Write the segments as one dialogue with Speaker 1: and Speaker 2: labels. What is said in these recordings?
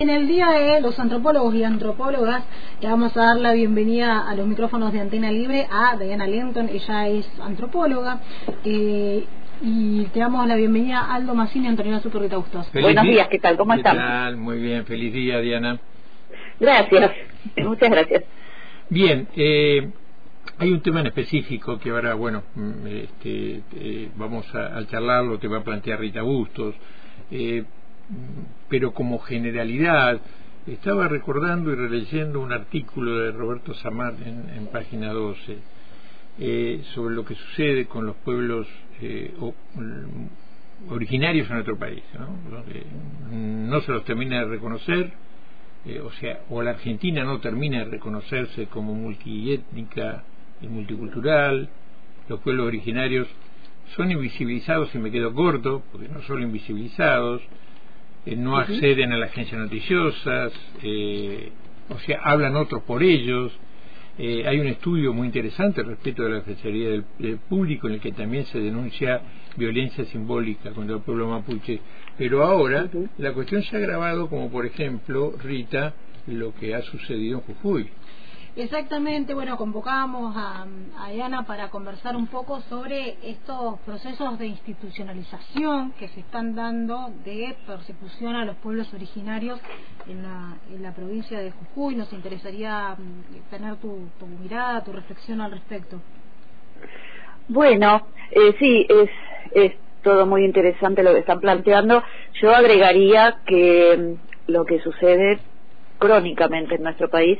Speaker 1: En el día de los antropólogos y antropólogas le vamos a dar la bienvenida a los micrófonos de Antena Libre a Diana Lenton, ella es antropóloga. Eh, y te damos la bienvenida a Aldo Massini y Antonio Zuccarrita Bustos.
Speaker 2: Buenos días, ¿qué tal? ¿Cómo están?
Speaker 3: Tal? Muy bien, feliz día, Diana.
Speaker 2: Gracias, muchas gracias.
Speaker 3: Bien, eh, hay un tema en específico que ahora, bueno, mm, este, eh, vamos a, a, charlarlo, te va a plantear Rita Bustos. Pero como generalidad, estaba recordando y releyendo un artículo de Roberto Samar en, página 12 eh, sobre lo que sucede con los pueblos eh, mm, originarios en nuestro país, ¿no? no se los termina de reconocer, eh, o sea, o la Argentina no termina de reconocerse como multiétnica y multicultural, los pueblos originarios son invisibilizados y me quedo corto, porque no son invisibilizados, eh, no acceden a la agencia noticiosas, eh, o sea, hablan otros por ellos. Eh, hay un estudio muy interesante respecto de la Defensoría del, Público en el que también se denuncia violencia simbólica contra el pueblo mapuche. Pero ahora la cuestión se ha agravado como, por ejemplo, Rita, lo que ha sucedido en Jujuy.
Speaker 1: Exactamente, bueno, convocamos a, Diana para conversar un poco sobre estos procesos de institucionalización que se están dando de persecución a los pueblos originarios en la, en la provincia de Jujuy. Nos interesaría mm, tener tu, mirada, tu reflexión al respecto.
Speaker 2: Bueno, eh, sí, es, es todo muy interesante lo que están planteando. Yo agregaría que mm, lo que sucede crónicamente en nuestro país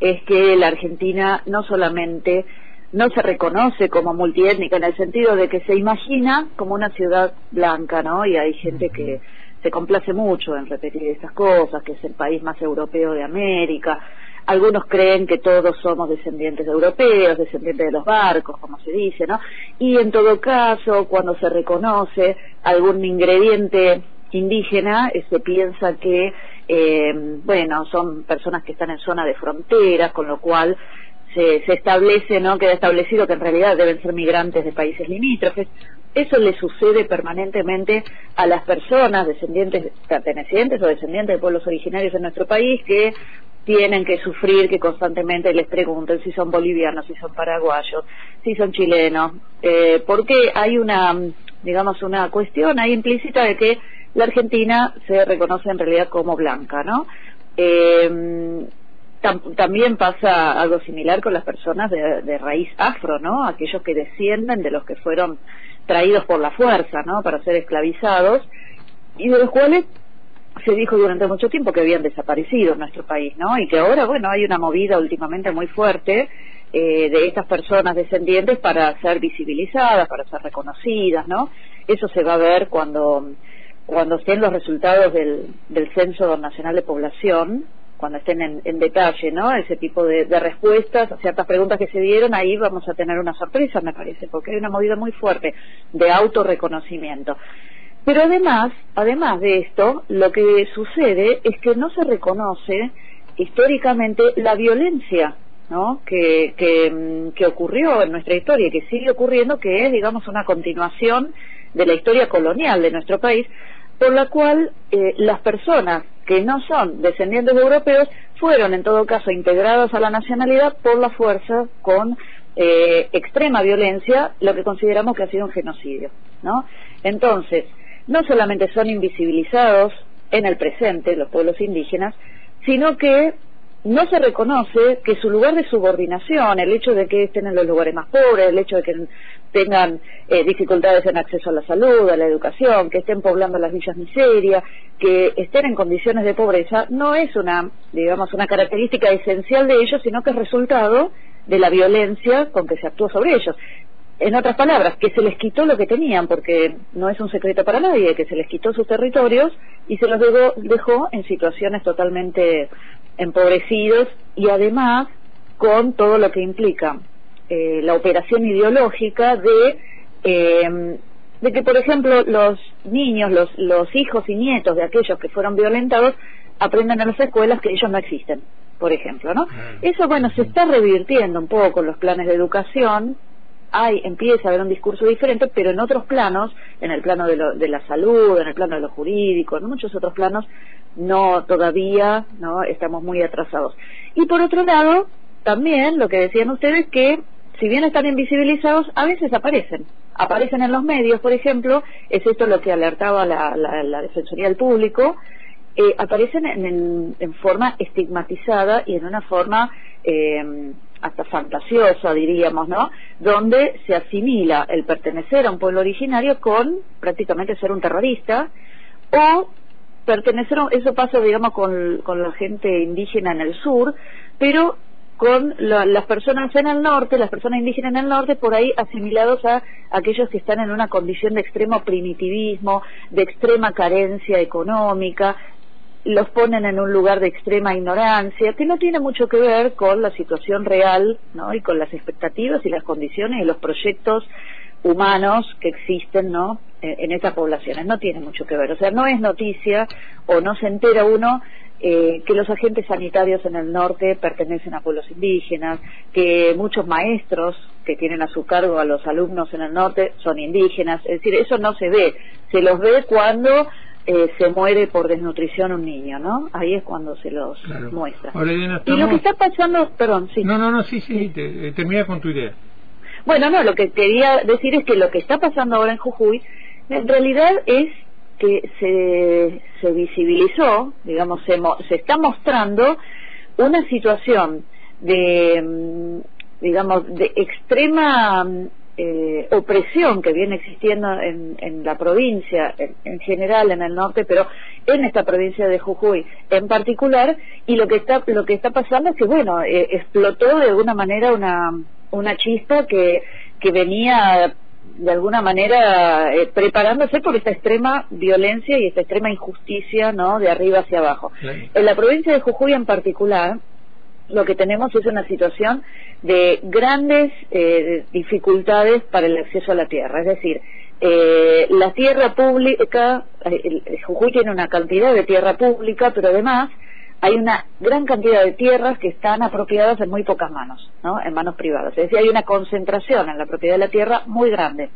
Speaker 2: es que la Argentina no solamente no se reconoce como multiétnica en el sentido de que se imagina como una ciudad blanca, ¿no? Y hay gente que se complace mucho en repetir estas cosas, que es el país más europeo de América. Algunos creen que todos somos descendientes de europeos, descendientes de los barcos, como se dice, ¿no? Y en todo caso, cuando se reconoce algún ingrediente indígena, se piensa que eh, bueno, son personas que están en zona de frontera, con lo cual se, se establece, ¿no? Queda establecido que en realidad deben ser migrantes de países limítrofes. Eso le sucede permanentemente a las personas descendientes, pertenecientes o descendientes de pueblos originarios de nuestro país que tienen que sufrir que constantemente les pregunten si son bolivianos, si son paraguayos, si son chilenos, eh, porque hay una, digamos, una cuestión ahí implícita de que la Argentina se reconoce en realidad como blanca, ¿no? Eh, también pasa algo similar con las personas de, raíz afro, ¿no? Aquellos que descienden de los que fueron traídos por la fuerza, ¿no? Para ser esclavizados y de los cuales se dijo durante mucho tiempo que habían desaparecido en nuestro país, ¿no? Y que ahora, bueno, hay una movida últimamente muy fuerte eh, de estas personas descendientes para ser visibilizadas, para ser reconocidas, ¿no? Eso se va a ver cuando cuando estén los resultados del, del Censo Nacional de Población, cuando estén en, detalle, ¿no? Ese tipo de, respuestas a ciertas preguntas que se dieron, ahí vamos a tener una sorpresa, me parece, porque hay una movida muy fuerte de autorreconocimiento. Pero además, además de esto, lo que sucede es que no se reconoce históricamente la violencia ¿no? Que, que, que ocurrió en nuestra historia y que sigue ocurriendo, que es, digamos, una continuación de la historia colonial de nuestro país, por la cual eh, las personas que no son descendientes de europeos fueron en todo caso integradas a la nacionalidad por la fuerza con eh, extrema violencia, lo que consideramos que ha sido un genocidio, ¿no? Entonces, no solamente son invisibilizados en el presente los pueblos indígenas, sino que no se reconoce que su lugar de subordinación, el hecho de que estén en los lugares más pobres, el hecho de que tengan eh, dificultades en acceso a la salud, a la educación, que estén poblando las villas miseria, que estén en condiciones de pobreza, no es una, digamos, una característica esencial de ellos, sino que es resultado de la violencia con que se actúa sobre ellos. En otras palabras, que se les quitó lo que tenían, porque no es un secreto para nadie, que se les quitó sus territorios y se los dejó en situaciones totalmente empobrecidos y además con todo lo que implica eh, la operación ideológica de eh, de que por ejemplo los niños los los hijos y nietos de aquellos que fueron violentados aprendan en las escuelas que ellos no existen por ejemplo no eso bueno se está revirtiendo un poco los planes de educación hay, empieza a haber un discurso diferente, pero en otros planos, en el plano de, lo, de la salud, en el plano de lo jurídico, en muchos otros planos, no todavía, no estamos muy atrasados. Y por otro lado, también lo que decían ustedes que si bien están invisibilizados, a veces aparecen. Aparecen en los medios, por ejemplo, es esto lo que alertaba la, la, Defensoría del Público, eh, aparecen en, en, forma estigmatizada y en una forma eh, hasta fantasiosa, diríamos, ¿no? Donde se asimila el pertenecer a un pueblo originario con prácticamente ser un terrorista o pertenecer, eso pasa, digamos, con, con la gente indígena en el sur, pero con las personas en el norte, las personas indígenas en el norte, por ahí asimilados a aquellos que están en una condición de extremo primitivismo, de extrema carencia económica, los ponen en un lugar de extrema ignorancia, que no tiene mucho que ver con la situación real, ¿no? Y con las expectativas y las condiciones y los proyectos humanos que existen, ¿no? En, en estas poblaciones. No tiene mucho que ver. O sea, no es noticia o no se entera uno eh, que los agentes sanitarios en el norte pertenecen a pueblos indígenas, que muchos maestros que tienen a su cargo a los alumnos en el norte son indígenas, es decir, eso no se ve, se los ve cuando eh, se muere por desnutrición un niño, ¿no? Ahí es cuando se los muestra. Y lo que está pasando, perdón, sí.
Speaker 3: No, no, no, sí, sí, eh, termina con tu idea.
Speaker 2: Bueno, no, lo que quería decir es que lo que está pasando ahora en Jujuy, en realidad es que se, se visibilizó, digamos, se, se está mostrando una situación de, mm, digamos, de extrema mm, eh, opresión que viene existiendo en, en la provincia, en, general en el norte, pero en esta provincia de Jujuy en particular, y lo que está, lo que está pasando es que, bueno, eh, explotó de alguna manera una, una chispa que, que venía de alguna manera eh, preparándose por esta extrema violencia y esta extrema injusticia no de arriba hacia abajo. En la provincia de Jujuy en particular lo que tenemos es una situación de grandes eh, dificultades para el acceso a la tierra es decir eh, la tierra pública Jujuy tiene una cantidad de tierra pública pero además hay una gran cantidad de tierras que están apropiadas en muy pocas manos, ¿no? En manos privadas. Es decir, hay una concentración en la propiedad de la tierra muy grande.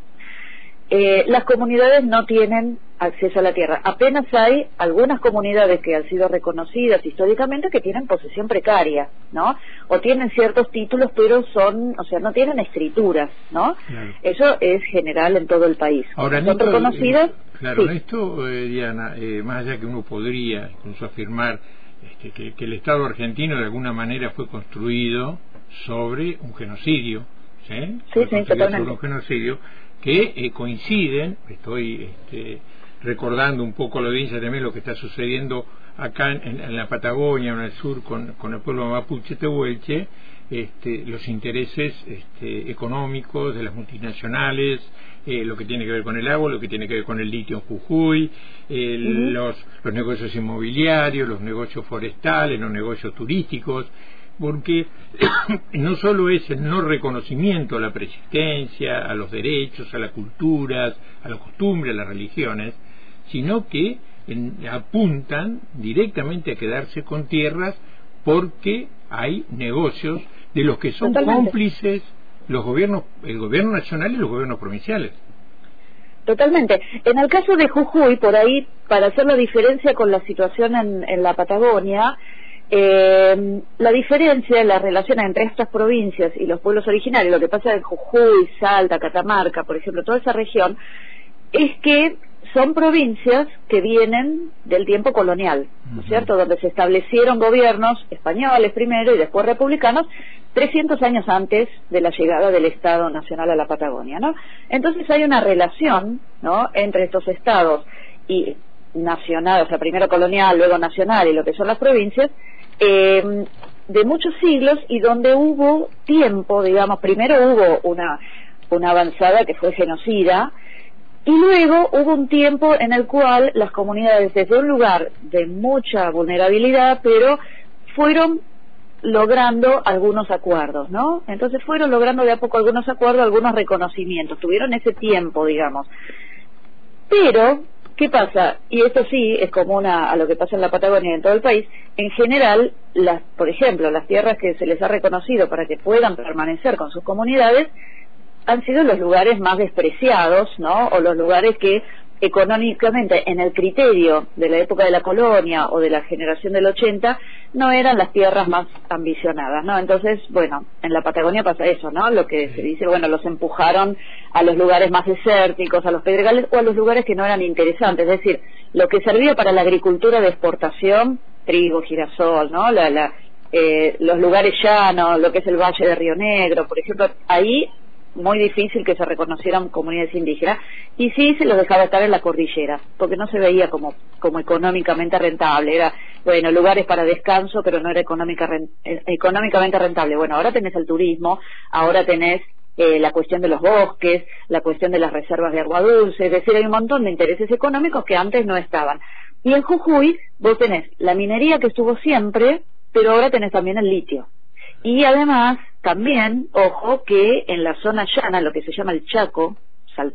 Speaker 2: Eh, las comunidades no tienen acceso a la tierra. Apenas hay algunas comunidades que han sido reconocidas históricamente que tienen posesión precaria, ¿no? O tienen ciertos títulos, pero son, o sea, no tienen escrituras, ¿no? Eso es general en todo el país.
Speaker 3: Ahora, son reconocidas. claro, esto, eh, Diana, eh, más allá que uno podría incluso afirmar que, el Estado argentino de alguna manera fue construido sobre un genocidio, ¿sí?
Speaker 2: Sí, sí,
Speaker 3: sobre un genocidio que eh, coinciden, estoy este, recordando un poco a la audiencia también lo que está sucediendo acá en, la Patagonia, en el sur, con, con el pueblo mapuche tehuelche, este, los intereses este, económicos de las multinacionales, eh, lo que tiene que ver con el agua, lo que tiene que ver con el litio en Jujuy, los, los negocios inmobiliarios, los negocios forestales, los negocios turísticos, porque no solo es el no reconocimiento a la persistencia, a los derechos, a las culturas, a las costumbres, a las religiones, sino que apuntan directamente a quedarse con tierras porque hay negocios de los que son cómplices los gobiernos, el gobierno nacional y los gobiernos provinciales.
Speaker 2: Totalmente. En el caso de Jujuy, por ahí, para hacer la diferencia con la situación en, la Patagonia, eh, la diferencia en las relaciones entre estas provincias y los pueblos originarios, lo que pasa en Jujuy, Salta, Catamarca, por ejemplo, toda esa región, es que son provincias que vienen del tiempo colonial, ¿no es cierto?, donde se establecieron gobiernos españoles primero y después republicanos 300 años antes de la llegada del Estado Nacional a la Patagonia, ¿no? Entonces hay una relación, ¿no?, entre estos estados y nacional, o sea, primero colonial, luego nacional y lo que son las provincias, eh, de muchos siglos y donde hubo tiempo, digamos, primero hubo una, una avanzada que fue genocida, y luego hubo un tiempo en el cual las comunidades, desde un lugar de mucha vulnerabilidad, pero fueron logrando algunos acuerdos, ¿no? Entonces fueron logrando de a poco algunos acuerdos, algunos reconocimientos, tuvieron ese tiempo, digamos. Pero, ¿qué pasa? Y esto sí es común a, lo que pasa en la Patagonia y en todo el país. En general, las, por ejemplo, las tierras que se les ha reconocido para que puedan permanecer con sus comunidades, han sido los lugares más despreciados, ¿no? O los lugares que económicamente en el criterio de la época de la colonia o de la generación del 80 no eran las tierras más ambicionadas, ¿no? Entonces, bueno, en la Patagonia pasa eso, ¿no? Lo que se dice, bueno, los empujaron a los lugares más desérticos, a los pedregales o a los lugares que no eran interesantes, es decir, lo que servía para la agricultura de exportación, trigo, girasol, ¿no? La, la, eh, los lugares llanos, lo que es el Valle de Río Negro, por ejemplo, ahí muy difícil que se reconocieran comunidades indígenas y sí se los dejaba estar en la cordillera porque no se veía como como económicamente rentable era bueno lugares para descanso pero no era económica, eh, económicamente rentable bueno ahora tenés el turismo ahora tenés eh, la cuestión de los bosques, la cuestión de las reservas de agua dulce, es decir, hay un montón de intereses económicos que antes no estaban. Y en Jujuy vos tenés la minería que estuvo siempre, pero ahora tenés también el litio. Y además, también, ojo, que en la zona llana, lo que se llama el Chaco,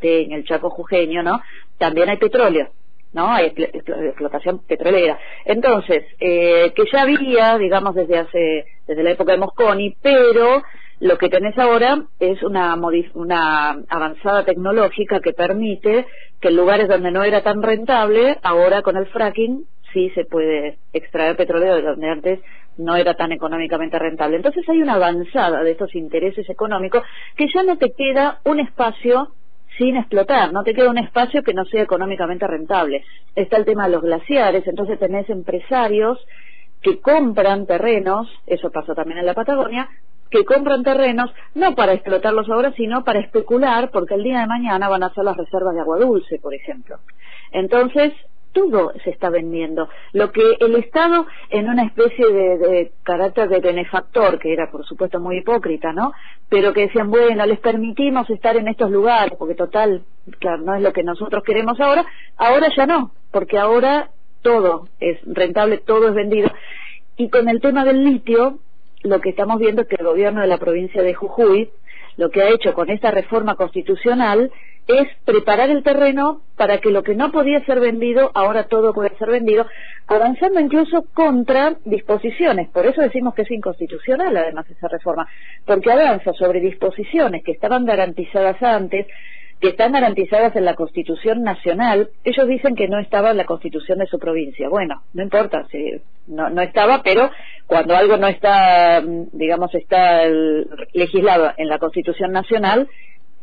Speaker 2: en el Chaco jujeño, ¿no? También hay petróleo, ¿no? Hay explotación petrolera. Entonces, eh, que ya había, digamos, desde hace, desde la época de Mosconi, pero lo que tenés ahora es una, una avanzada tecnológica que permite que en lugares donde no era tan rentable, ahora con el fracking sí se puede extraer petróleo de donde antes no era tan económicamente rentable. Entonces hay una avanzada de estos intereses económicos que ya no te queda un espacio sin explotar, no te queda un espacio que no sea económicamente rentable. Está el tema de los glaciares, entonces tenés empresarios que compran terrenos, eso pasa también en la Patagonia, que compran terrenos no para explotarlos ahora, sino para especular, porque el día de mañana van a ser las reservas de agua dulce, por ejemplo. Entonces, todo se está vendiendo. Lo que el Estado, en una especie de, carácter de benefactor, que era por supuesto muy hipócrita, ¿no? Pero que decían, bueno, les permitimos estar en estos lugares, porque total, claro, no es lo que nosotros queremos ahora, ahora ya no, porque ahora todo es rentable, todo es vendido. Y con el tema del litio, lo que estamos viendo es que el gobierno de la provincia de Jujuy, lo que ha hecho con esta reforma constitucional es preparar el terreno para que lo que no podía ser vendido, ahora todo puede ser vendido, avanzando incluso contra disposiciones. Por eso decimos que es inconstitucional, además, esa reforma, porque avanza sobre disposiciones que estaban garantizadas antes, que están garantizadas en la Constitución Nacional. Ellos dicen que no estaba en la Constitución de su provincia. Bueno, no importa, si no, no estaba, pero cuando algo no está, digamos, está legislado en la Constitución Nacional,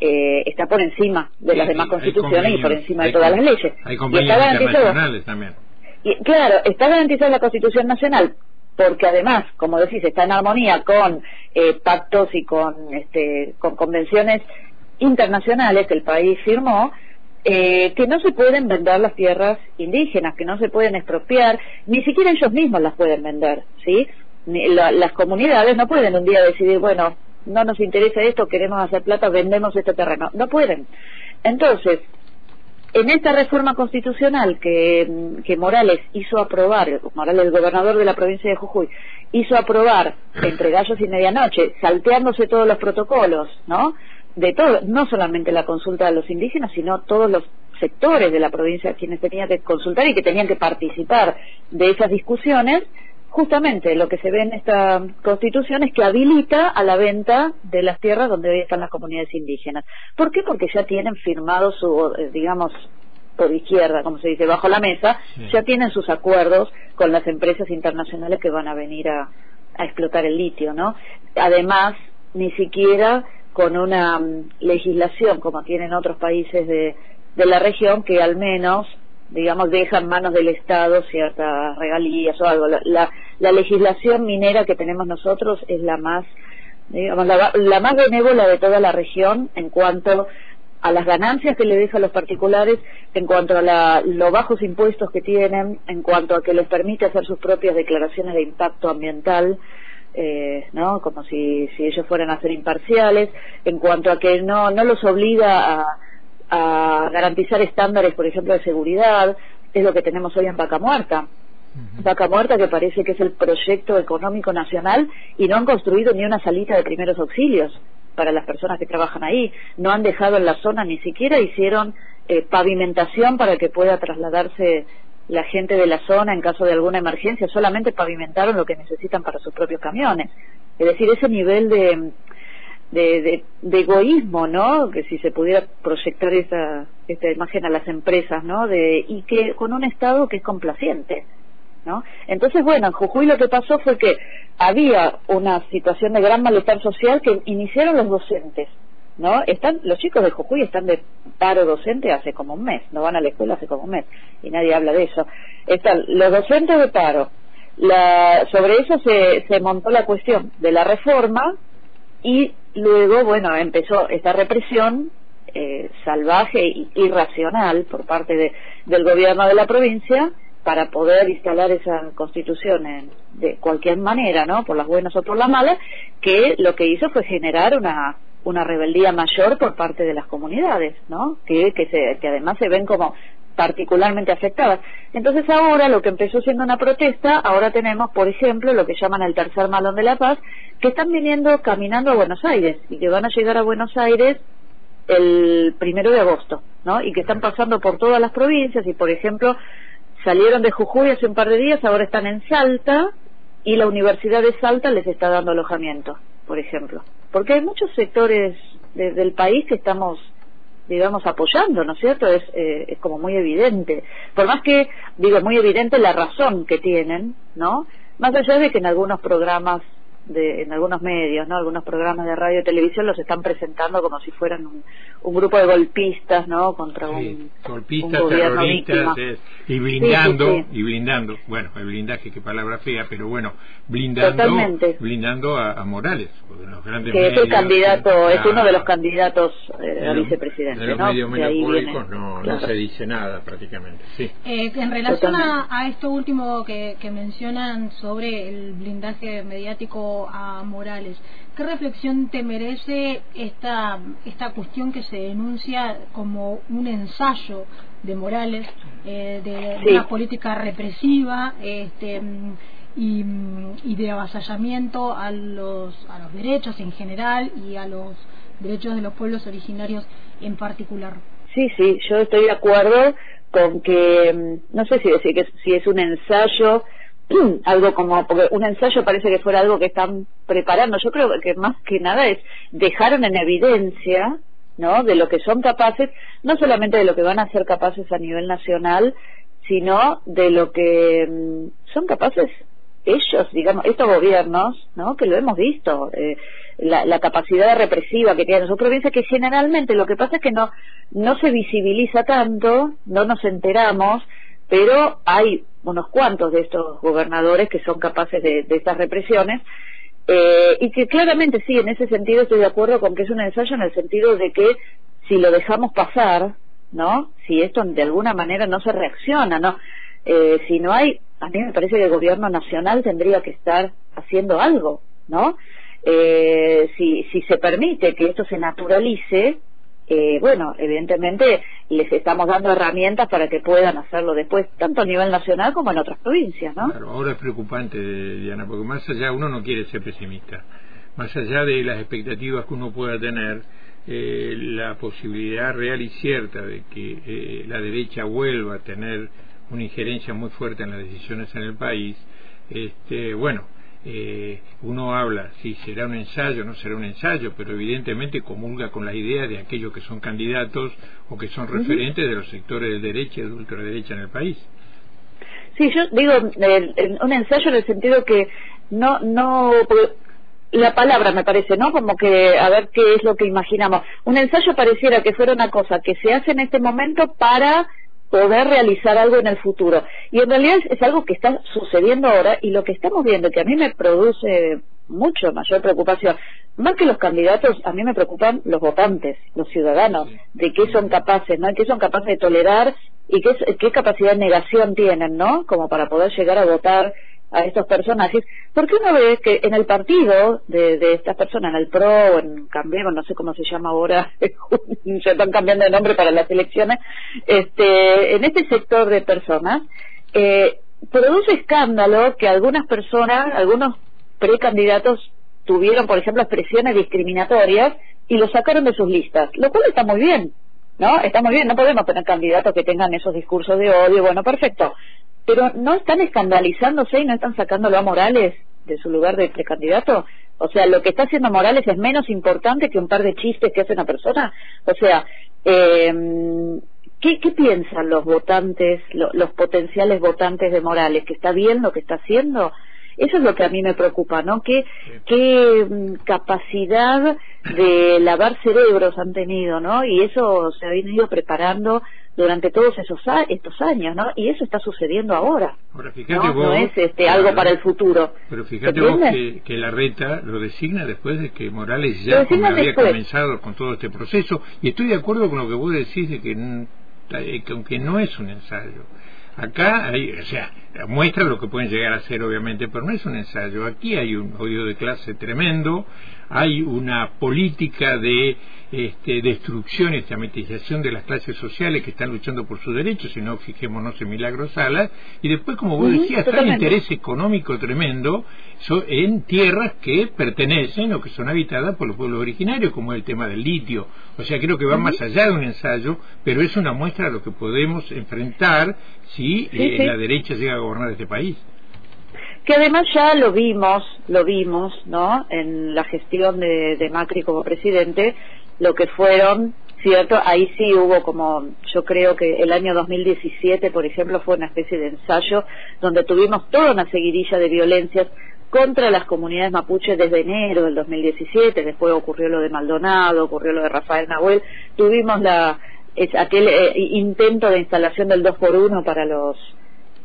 Speaker 2: eh, está por encima de las demás constituciones y por encima de todas las leyes.
Speaker 3: Hay compañías internacionales también.
Speaker 2: Y, claro, está garantizada la Constitución Nacional porque además, como decís, está en armonía con eh, pactos y con, este, con convenciones internacionales que el país firmó, eh, que no se pueden vender las tierras indígenas, que no se pueden expropiar, ni siquiera ellos mismos las pueden vender, ¿sí? las comunidades no pueden un día decidir, bueno, no nos interesa esto, queremos hacer plata, vendemos este terreno. No pueden. Entonces, en esta reforma constitucional que, que Morales hizo aprobar, Morales, el gobernador de la provincia de Jujuy, hizo aprobar entre gallos y medianoche, salteándose todos los protocolos, ¿no? De todo, no solamente la consulta de los indígenas, sino todos los sectores de la provincia quienes tenían que consultar y que tenían que participar de esas discusiones, justamente lo que se ve en esta constitución es que habilita a la venta de las tierras donde hoy están las comunidades indígenas. ¿Por qué? Porque ya tienen firmado su, eh, digamos, por izquierda, como se dice, bajo la mesa, ya tienen sus acuerdos con las empresas internacionales que van a venir a, a explotar el litio, ¿no? Además, ni siquiera con una mm, legislación como tienen otros países de, de la región que al menos digamos, deja en manos del Estado ciertas regalías o algo. La, la, legislación minera que tenemos nosotros es la más, digamos, la, la, más benévola de toda la región en cuanto a las ganancias que le deja a los particulares, en cuanto a la, los bajos impuestos que tienen, en cuanto a que les permite hacer sus propias declaraciones de impacto ambiental, eh, ¿no? Como si, si ellos fueran a ser imparciales, en cuanto a que no, no los obliga a a garantizar estándares, por ejemplo, de seguridad, es lo que tenemos hoy en Vaca Muerta. Vaca Muerta que parece que es el proyecto económico nacional y no han construido ni una salita de primeros auxilios para las personas que trabajan ahí. No han dejado en la zona, ni siquiera hicieron eh, pavimentación para que pueda trasladarse la gente de la zona en caso de alguna emergencia, solamente pavimentaron lo que necesitan para sus propios camiones. Es decir, ese nivel de, de, de, egoísmo, ¿no? Que si se pudiera proyectar esa, esta imagen a las empresas, ¿no? De, y que con un Estado que es complaciente, ¿no? Entonces, bueno, en Jujuy lo que pasó fue que había una situación de gran malestar social que iniciaron los docentes, ¿no? Están, los chicos de Jujuy están de paro docente hace como un mes, no van a la escuela hace como un mes, y nadie habla de eso. Están los docentes de paro. La, sobre eso se, se montó la cuestión de la reforma y luego, bueno, empezó esta represión eh, salvaje e irracional por parte de, del gobierno de la provincia para poder instalar esa constitución en, de cualquier manera, ¿no? Por las buenas o por las malas, que lo que hizo fue generar una una rebeldía mayor por parte de las comunidades, ¿no? Que, que, se, que además se ven como particularmente afectadas. Entonces ahora lo que empezó siendo una protesta, ahora tenemos, por ejemplo, lo que llaman el tercer malón de la paz, que están viniendo caminando a Buenos Aires y que van a llegar a Buenos Aires el primero de agosto, ¿no? Y que están pasando por todas las provincias y, por ejemplo, salieron de Jujuy hace un par de días, ahora están en Salta y la Universidad de Salta les está dando alojamiento, por ejemplo. Porque hay muchos sectores del país que estamos digamos, apoyando, ¿no es cierto? Es, eh, es como muy evidente. Por más que, digo, muy evidente la razón que tienen, ¿no? Más allá de que en algunos programas de, en algunos medios, ¿no? Algunos programas de radio y televisión los están presentando como si fueran un, un grupo de golpistas, ¿no? Contra un,
Speaker 3: golpistas, terroristas y blindando y blindando, bueno, el blindaje qué palabra fea, pero bueno, blindando blindando a, Morales,
Speaker 2: los grandes que es el candidato, es uno de los candidatos eh, a vicepresidente,
Speaker 3: de los medios monopólicos no, no, se dice nada prácticamente. Sí.
Speaker 1: Eh, en relación a, a, esto último que, que mencionan sobre el blindaje mediático a Morales. ¿Qué reflexión te merece esta, esta cuestión que se denuncia como un ensayo de Morales, eh, de, una política represiva este, y, y, de avasallamiento a los, a los derechos en general y a los derechos de los pueblos originarios en particular?
Speaker 2: Sí, sí, yo estoy de acuerdo con que, mm, no sé si decir que si es un ensayo algo como, porque un ensayo parece que fuera algo que están preparando. Yo creo que más que nada es dejaron en evidencia, ¿no? De lo que son capaces, no solamente de lo que van a ser capaces a nivel nacional, sino de lo que mm, son capaces ellos, digamos, estos gobiernos, ¿no? Que lo hemos visto, eh, la, la, capacidad represiva que tienen sus provincias, que generalmente lo que pasa es que no, no se visibiliza tanto, no nos enteramos, pero hay unos cuantos de estos gobernadores que son capaces de, estas represiones eh, y que claramente sí, en ese sentido estoy de acuerdo con que es un ensayo en el sentido de que si lo dejamos pasar, ¿no? Si esto de alguna manera no se reacciona, ¿no? Eh, si no hay, a mí me parece que el gobierno nacional tendría que estar haciendo algo, ¿no? Eh, si, si se permite que esto se naturalice, eh, bueno, evidentemente les estamos dando herramientas para que puedan hacerlo después, tanto a nivel nacional como en otras provincias, ¿no?
Speaker 3: Claro, ahora es preocupante, Diana, porque más allá, uno no quiere ser pesimista, más allá de las expectativas que uno pueda tener, eh, la posibilidad real y cierta de que eh, la derecha vuelva a tener una injerencia muy fuerte en las decisiones en el país, este, bueno, eh, uno habla si será un ensayo o no será un ensayo, pero evidentemente comulga con la idea de aquellos que son candidatos o que son referentes de los sectores de derecha y de ultraderecha en el país.
Speaker 2: Sí, yo digo un ensayo en el sentido que no, no, la palabra me parece, ¿no? Como que a ver qué es lo que imaginamos. Un ensayo pareciera que fuera una cosa que se hace en este momento para poder realizar algo en el futuro. Y en realidad es, algo que está sucediendo ahora y lo que estamos viendo, que a mí me produce mucho mayor preocupación, más que los candidatos, a mí me preocupan los votantes, los ciudadanos, de qué son capaces, ¿no? qué son capaces de tolerar y qué, qué capacidad de negación tienen, ¿no? Como para poder llegar a votar a estos personajes, porque uno ve que en el partido de, de estas personas, en el PRO en Cambiemos, no sé cómo se llama ahora, se están cambiando de nombre para las elecciones, este, en este sector de personas, eh, produce escándalo que algunas personas, algunos precandidatos tuvieron, por ejemplo, expresiones discriminatorias y lo sacaron de sus listas, lo cual está muy bien, ¿no? Está muy bien, no podemos tener candidatos que tengan esos discursos de odio, bueno, perfecto, pero no están escandalizándose y no están sacándolo a Morales de su lugar de precandidato O sea, lo que está haciendo Morales es menos importante que un par de chistes que hace una persona. O sea, eh, ¿qué, ¿qué, piensan los votantes, los potenciales votantes de Morales? ¿Que está bien lo que está haciendo? Eso es lo que a mí me preocupa, ¿no? ¿Qué, qué mm, capacidad de lavar cerebros han tenido, ¿no? Y eso se ha venido preparando durante todos esos estos años, ¿no? Y eso está sucediendo ahora.
Speaker 3: Ahora, fíjate ¿no?
Speaker 2: no es este, algo para el futuro.
Speaker 3: Pero fíjate vos que, que, la reta lo designa después de que Morales ya había comenzado con todo este proceso. Y estoy de acuerdo con lo que vos decís de que, eh, que aunque no es un ensayo, Acá hay, o sea, muestra lo que pueden llegar a ser, obviamente, pero no es un ensayo. Aquí hay un odio de clase tremendo, hay una política de este, destrucción y estamentización de las clases sociales que están luchando por sus derechos, si no fijémonos en Milagros Salas, y después, como vos decías, está el interés económico tremendo en tierras que pertenecen o que son habitadas por los pueblos originarios, como el tema del litio. O sea, creo que va más allá de un ensayo, pero es una muestra de lo que podemos enfrentar si eh, la derecha llega a gobernar este país
Speaker 2: que además ya lo vimos, lo vimos, ¿no? En la gestión de, de Macri como presidente, lo que fueron, ¿cierto? Ahí sí hubo como, yo creo que el año 2017, por ejemplo, fue una especie de ensayo donde tuvimos toda una seguidilla de violencias contra las comunidades mapuches desde enero del 2017, después ocurrió lo de Maldonado, ocurrió lo de Rafael Nahuel, tuvimos la es aquel eh, intento de instalación del 2 por 1 para los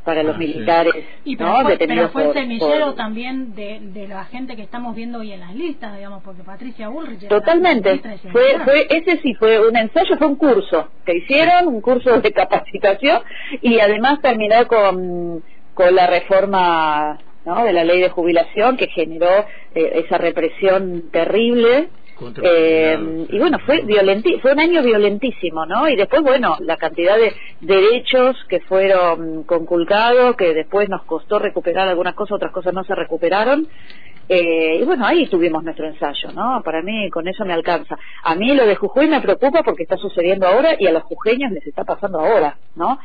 Speaker 2: para los ah, militares
Speaker 1: y pero
Speaker 2: ¿no?
Speaker 1: fue, pero fue semillero también de, de, la gente que estamos viendo hoy en las listas digamos porque Patricia Bullrich
Speaker 2: totalmente fue fue ese sí fue un ensayo fue un curso que hicieron un curso de capacitación y además terminó con con la reforma ¿no? de la ley de jubilación que generó eh, esa represión terrible eh, y bueno, fue violenti fue un año violentísimo, ¿no? Y después, bueno, la cantidad de derechos que fueron conculcados, que después nos costó recuperar algunas cosas, otras cosas no se recuperaron. Eh, y bueno, ahí tuvimos nuestro ensayo, ¿no? Para mí con eso me alcanza. A mí lo de Jujuy me preocupa porque está sucediendo ahora y a los jujeños les está pasando ahora, ¿no?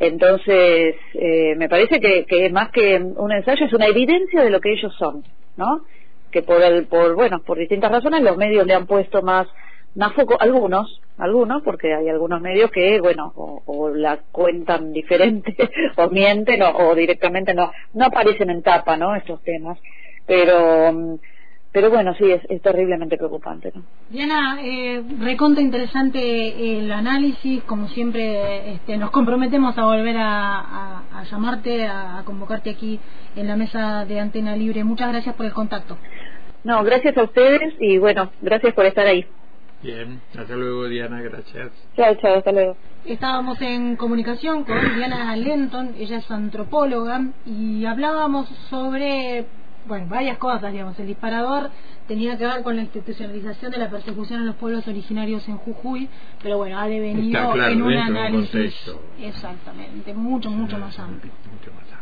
Speaker 2: Entonces, eh, me parece que, que más que un ensayo es una evidencia de lo que ellos son, ¿no? Que por el por bueno por distintas razones los medios le han puesto más más foco algunos algunos porque hay algunos medios que bueno o, la cuentan diferente o mienten o, directamente no no aparecen en tapa no estos temas pero pero bueno, sí, es, terriblemente preocupante.
Speaker 1: Diana, eh, reconta interesante el análisis, como siempre este, nos comprometemos a volver a llamarte, a convocarte aquí en la mesa de Antena Libre. Muchas gracias por el contacto.
Speaker 2: No, gracias a ustedes y bueno, gracias por estar ahí.
Speaker 3: Bien, hasta luego Diana, gracias.
Speaker 2: Chao, chao, hasta luego.
Speaker 1: Estábamos en comunicación con Diana Lenton, ella es antropóloga y hablábamos sobre, bueno, varias cosas, digamos, el disparador tenía que ver con la institucionalización de la persecución a los pueblos originarios en Jujuy, pero bueno, ha devenido en un análisis exactamente, mucho, mucho más amplio. Mucho más amplio.